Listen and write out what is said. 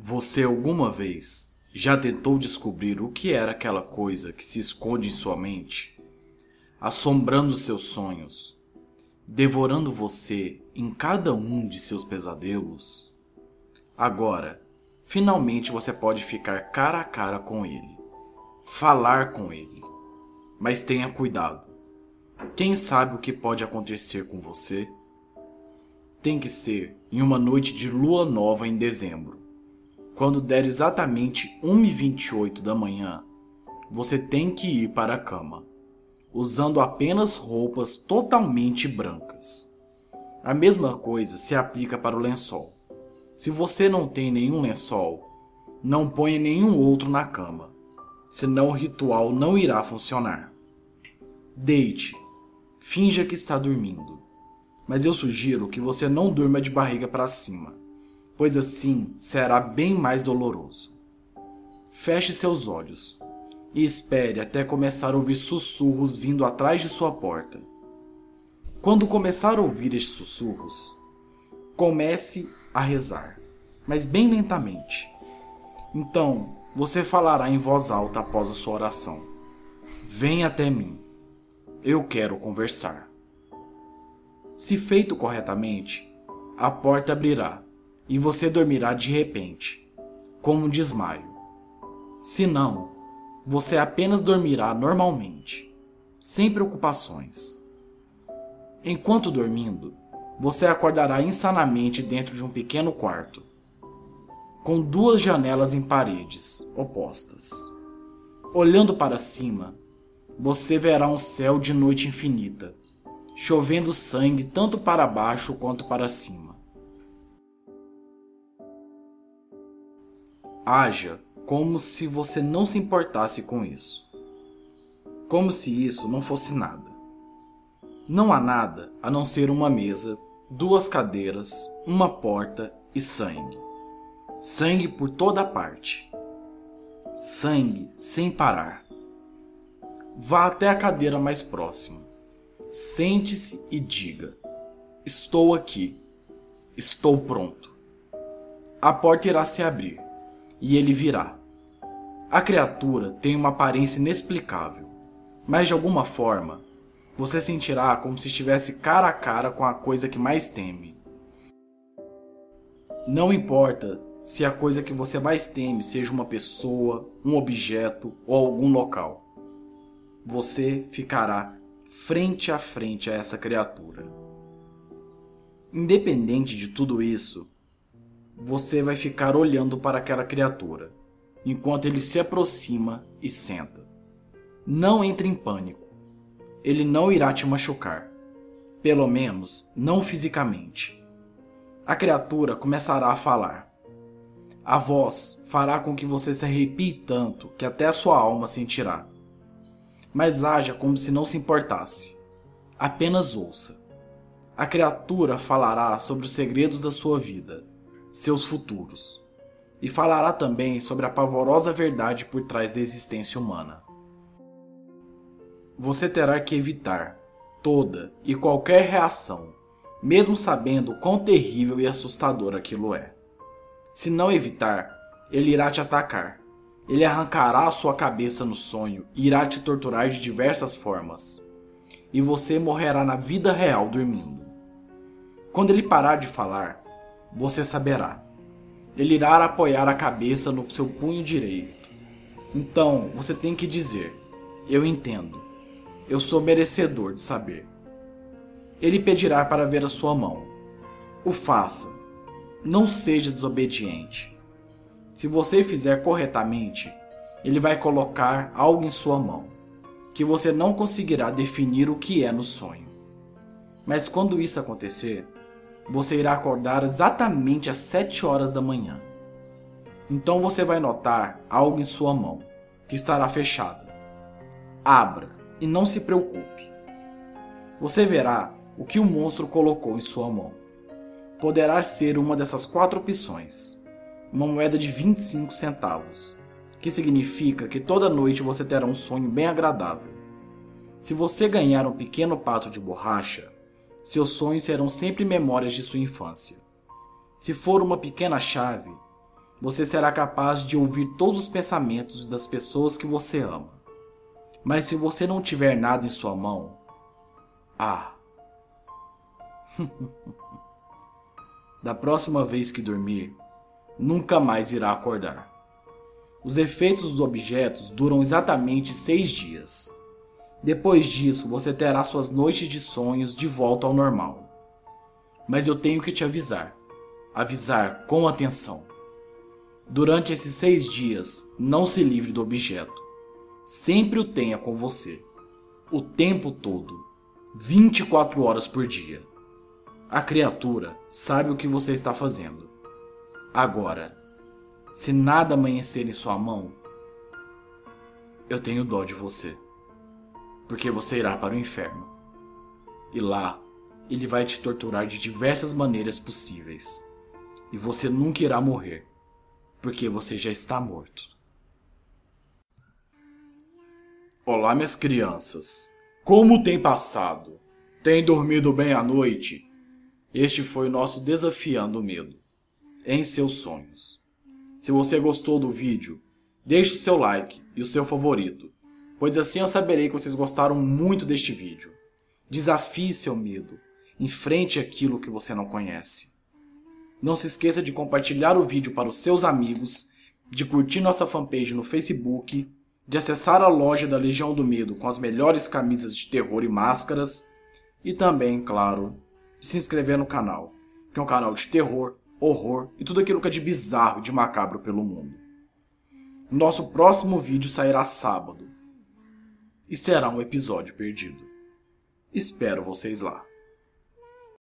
Você alguma vez já tentou descobrir o que era aquela coisa que se esconde em sua mente, assombrando seus sonhos, devorando você em cada um de seus pesadelos? Agora, finalmente você pode ficar cara a cara com ele, falar com ele. Mas tenha cuidado. Quem sabe o que pode acontecer com você? Tem que ser em uma noite de lua nova em dezembro. Quando der exatamente 1h28 da manhã, você tem que ir para a cama, usando apenas roupas totalmente brancas. A mesma coisa se aplica para o lençol. Se você não tem nenhum lençol, não ponha nenhum outro na cama, senão o ritual não irá funcionar. Deite, finja que está dormindo, mas eu sugiro que você não durma de barriga para cima pois assim será bem mais doloroso. Feche seus olhos e espere até começar a ouvir sussurros vindo atrás de sua porta. Quando começar a ouvir estes sussurros, comece a rezar, mas bem lentamente. Então, você falará em voz alta após a sua oração: Vem até mim. Eu quero conversar. Se feito corretamente, a porta abrirá e você dormirá de repente, como um desmaio. Se não, você apenas dormirá normalmente, sem preocupações. Enquanto dormindo, você acordará insanamente dentro de um pequeno quarto, com duas janelas em paredes opostas. Olhando para cima, você verá um céu de noite infinita, chovendo sangue tanto para baixo quanto para cima. Haja como se você não se importasse com isso. Como se isso não fosse nada. Não há nada a não ser uma mesa, duas cadeiras, uma porta e sangue. Sangue por toda parte. Sangue sem parar. Vá até a cadeira mais próxima. Sente-se e diga: Estou aqui. Estou pronto. A porta irá se abrir e ele virá. A criatura tem uma aparência inexplicável, mas de alguma forma você sentirá como se estivesse cara a cara com a coisa que mais teme. Não importa se a coisa que você mais teme seja uma pessoa, um objeto ou algum local. Você ficará frente a frente a essa criatura. Independente de tudo isso, você vai ficar olhando para aquela criatura, enquanto ele se aproxima e senta. Não entre em pânico. Ele não irá te machucar. Pelo menos, não fisicamente. A criatura começará a falar. A voz fará com que você se arrepie tanto que até a sua alma sentirá. Mas haja como se não se importasse. Apenas ouça. A criatura falará sobre os segredos da sua vida seus futuros, e falará também sobre a pavorosa verdade por trás da existência humana. Você terá que evitar toda e qualquer reação, mesmo sabendo quão terrível e assustador aquilo é. Se não evitar, ele irá te atacar. Ele arrancará a sua cabeça no sonho e irá te torturar de diversas formas. E você morrerá na vida real dormindo. Quando ele parar de falar, você saberá. Ele irá apoiar a cabeça no seu punho direito. Então você tem que dizer: Eu entendo. Eu sou merecedor de saber. Ele pedirá para ver a sua mão. O faça. Não seja desobediente. Se você fizer corretamente, ele vai colocar algo em sua mão, que você não conseguirá definir o que é no sonho. Mas quando isso acontecer, você irá acordar exatamente às 7 horas da manhã. Então você vai notar algo em sua mão, que estará fechada. Abra e não se preocupe. Você verá o que o monstro colocou em sua mão. Poderá ser uma dessas quatro opções: uma moeda de 25 centavos, que significa que toda noite você terá um sonho bem agradável. Se você ganhar um pequeno pato de borracha, seus sonhos serão sempre memórias de sua infância. Se for uma pequena chave, você será capaz de ouvir todos os pensamentos das pessoas que você ama. Mas se você não tiver nada em sua mão, ah. da próxima vez que dormir, nunca mais irá acordar. Os efeitos dos objetos duram exatamente seis dias. Depois disso, você terá suas noites de sonhos de volta ao normal. Mas eu tenho que te avisar. Avisar com atenção. Durante esses seis dias, não se livre do objeto. Sempre o tenha com você. O tempo todo. 24 horas por dia. A criatura sabe o que você está fazendo. Agora, se nada amanhecer em sua mão, eu tenho dó de você. Porque você irá para o inferno. E lá, ele vai te torturar de diversas maneiras possíveis. E você nunca irá morrer porque você já está morto. Olá, minhas crianças. Como tem passado? Tem dormido bem à noite? Este foi o nosso Desafiando o Medo em seus sonhos. Se você gostou do vídeo, deixe o seu like e o seu favorito, pois assim eu saberei que vocês gostaram muito deste vídeo. Desafie seu medo, enfrente aquilo que você não conhece. Não se esqueça de compartilhar o vídeo para os seus amigos, de curtir nossa fanpage no Facebook, de acessar a loja da Legião do Medo com as melhores camisas de terror e máscaras, e também, claro, de se inscrever no canal, que é um canal de terror, horror e tudo aquilo que é de bizarro e de macabro pelo mundo. Nosso próximo vídeo sairá sábado e será um episódio perdido. Espero vocês lá.